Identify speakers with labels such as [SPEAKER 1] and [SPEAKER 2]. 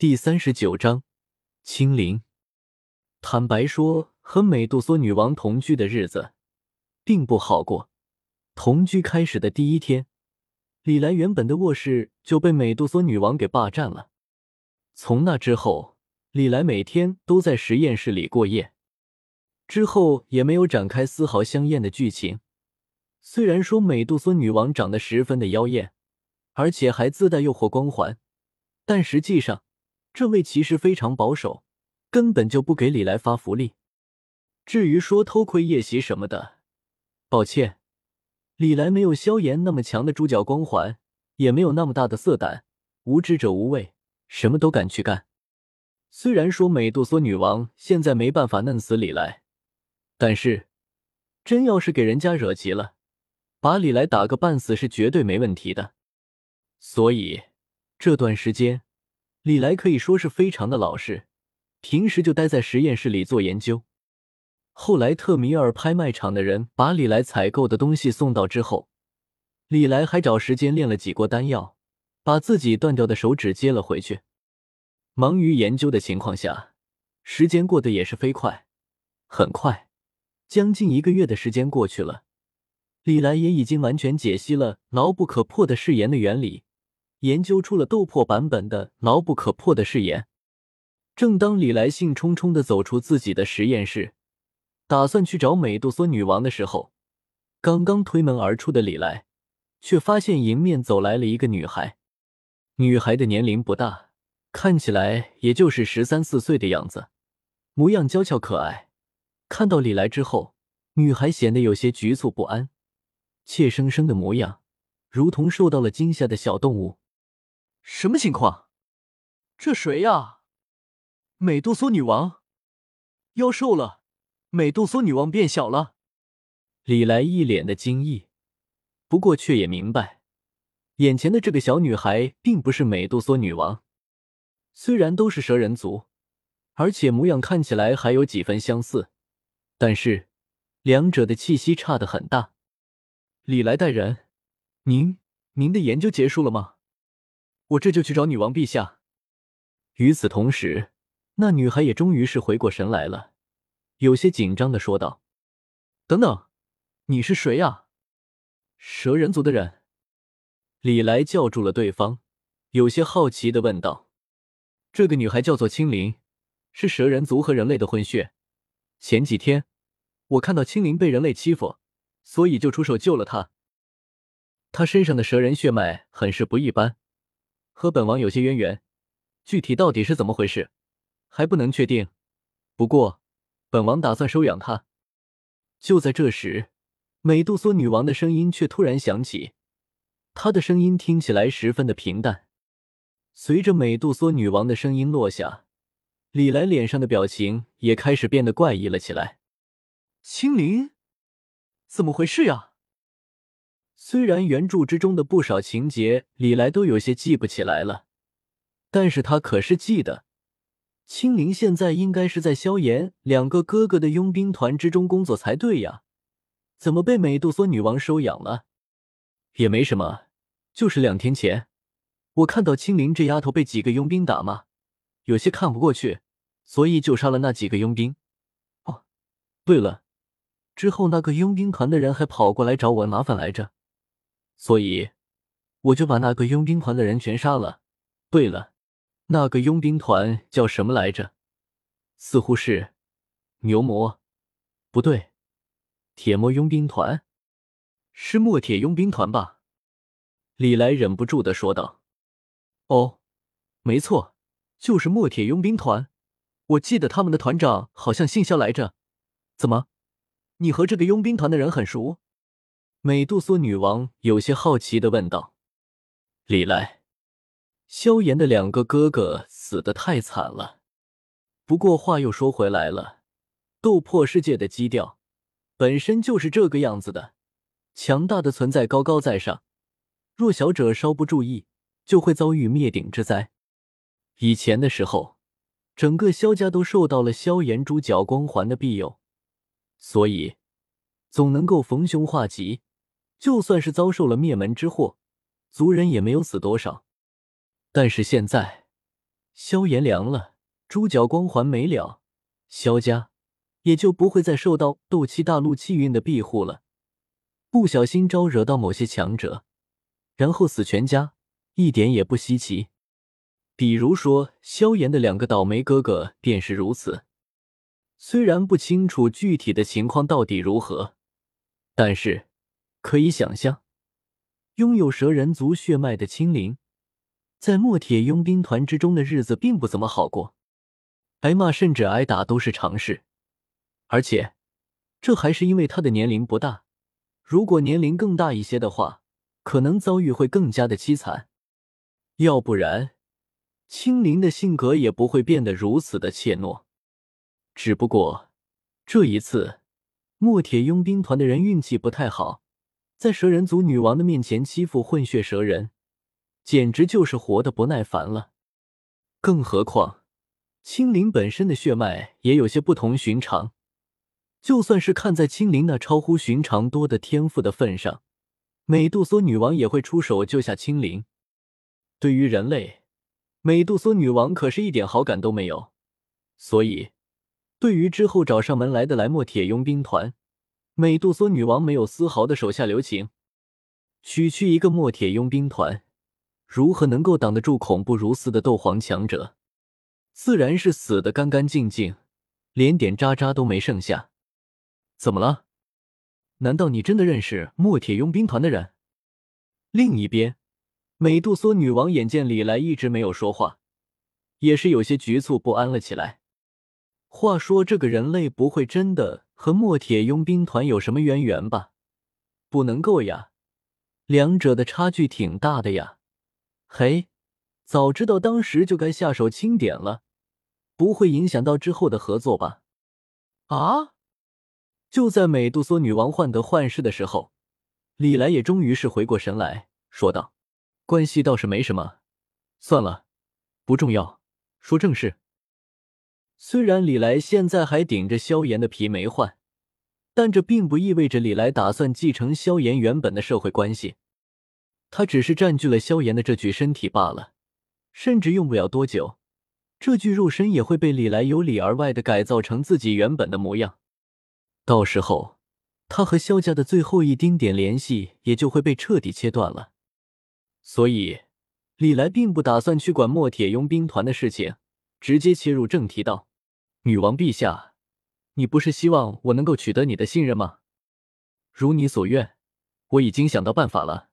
[SPEAKER 1] 第三十九章，清零。坦白说，和美杜莎女王同居的日子并不好过。同居开始的第一天，李来原本的卧室就被美杜莎女王给霸占了。从那之后，李来每天都在实验室里过夜，之后也没有展开丝毫香艳的剧情。虽然说美杜莎女王长得十分的妖艳，而且还自带诱惑光环，但实际上。这位其实非常保守，根本就不给李来发福利。至于说偷窥夜袭什么的，抱歉，李来没有萧炎那么强的主角光环，也没有那么大的色胆，无知者无畏，什么都敢去干。虽然说美杜莎女王现在没办法弄死李来，但是真要是给人家惹急了，把李来打个半死是绝对没问题的。所以这段时间。李来可以说是非常的老实，平时就待在实验室里做研究。后来特米尔拍卖场的人把李来采购的东西送到之后，李来还找时间炼了几锅丹药，把自己断掉的手指接了回去。忙于研究的情况下，时间过得也是飞快。很快，将近一个月的时间过去了，李来也已经完全解析了牢不可破的誓言的原理。研究出了斗破版本的牢不可破的誓言。正当李来兴冲冲的走出自己的实验室，打算去找美杜莎女王的时候，刚刚推门而出的李来，却发现迎面走来了一个女孩。女孩的年龄不大，看起来也就是十三四岁的样子，模样娇俏可爱。看到李来之后，女孩显得有些局促不安，怯生生的模样，如同受到了惊吓的小动物。
[SPEAKER 2] 什么情况？这谁呀？美杜莎女王，妖瘦了，美杜莎女王变小了。
[SPEAKER 1] 李来一脸的惊异，不过却也明白，眼前的这个小女孩并不是美杜莎女王。虽然都是蛇人族，而且模样看起来还有几分相似，但是两者的气息差得很大。李来大人，您您的研究结束了吗？我这就去找女王陛下。与此同时，那女孩也终于是回过神来了，有些紧张的说道：“
[SPEAKER 2] 等等，你是谁呀？”
[SPEAKER 1] 蛇人族的人。李来叫住了对方，有些好奇的问道：“这个女孩叫做青灵，是蛇人族和人类的混血。前几天我看到青灵被人类欺负，所以就出手救了她。她身上的蛇人血脉很是不一般。”和本王有些渊源，具体到底是怎么回事，还不能确定。不过，本王打算收养她。就在这时，美杜莎女王的声音却突然响起，她的声音听起来十分的平淡。随着美杜莎女王的声音落下，李来脸上的表情也开始变得怪异了起来。
[SPEAKER 2] 青灵，怎么回事呀？
[SPEAKER 1] 虽然原著之中的不少情节李来都有些记不起来了，但是他可是记得，青灵现在应该是在萧炎两个哥哥的佣兵团之中工作才对呀，怎么被美杜莎女王收养了？也没什么，就是两天前，我看到青灵这丫头被几个佣兵打骂，有些看不过去，所以就杀了那几个佣兵。哦，对了，之后那个佣兵团的人还跑过来找我麻烦来着。所以，我就把那个佣兵团的人全杀了。对了，那个佣兵团叫什么来着？似乎是牛魔，不对，铁魔佣兵团，是墨铁佣兵团吧？李来忍不住的说道：“哦，没错，就是墨铁佣兵团。我记得他们的团长好像姓肖来着。怎么，你和这个佣兵团的人很熟？”美杜莎女王有些好奇的问道：“李来，萧炎的两个哥哥死的太惨了。不过话又说回来了，斗破世界的基调本身就是这个样子的，强大的存在高高在上，弱小者稍不注意就会遭遇灭顶之灾。以前的时候，整个萧家都受到了萧炎主角光环的庇佑，所以总能够逢凶化吉。”就算是遭受了灭门之祸，族人也没有死多少。但是现在，萧炎凉了，主角光环没了，萧家也就不会再受到斗气大陆气运的庇护了。不小心招惹到某些强者，然后死全家，一点也不稀奇。比如说萧炎的两个倒霉哥哥便是如此。虽然不清楚具体的情况到底如何，但是可以想象，拥有蛇人族血脉的青灵，在墨铁佣兵团之中的日子并不怎么好过，挨骂甚至挨打都是常事。而且，这还是因为他的年龄不大，如果年龄更大一些的话，可能遭遇会更加的凄惨。要不然，青灵的性格也不会变得如此的怯懦。只不过这一次，墨铁佣兵团的人运气不太好，在蛇人族女王的面前欺负混血蛇人，简直就是活得不耐烦了。更何况，青灵本身的血脉也有些不同寻常，就算是看在青灵那超乎寻常多的天赋的份上，美杜莎女王也会出手救下青灵。对于人类，美杜莎女王可是一点好感都没有，所以。对于之后找上门来的莱莫铁佣兵团，美杜莎女王没有丝毫的手下留情。区区一个墨铁佣兵团，如何能够挡得住恐怖如斯的斗皇强者？自然是死的干干净净，连点渣渣都没剩下。怎么了？难道你真的认识墨铁佣兵团的人？另一边，美杜莎女王眼见李来一直没有说话，也是有些局促不安了起来。话说，这个人类不会真的和墨铁佣兵团有什么渊源吧？不能够呀，两者的差距挺大的呀。嘿，早知道当时就该下手轻点了，不会影响到之后的合作吧？啊！就在美杜莎女王患得患失的时候，李来也终于是回过神来说道：“关系倒是没什么，算了，不重要，说正事。”虽然李来现在还顶着萧炎的皮没换，但这并不意味着李来打算继承萧炎原本的社会关系。他只是占据了萧炎的这具身体罢了，甚至用不了多久，这具肉身也会被李来由里而外的改造成自己原本的模样。到时候，他和萧家的最后一丁点联系也就会被彻底切断了。所以，李来并不打算去管墨铁佣兵团的事情，直接切入正题道。女王陛下，你不是希望我能够取得你的信任吗？如你所愿，我已经想到办法了。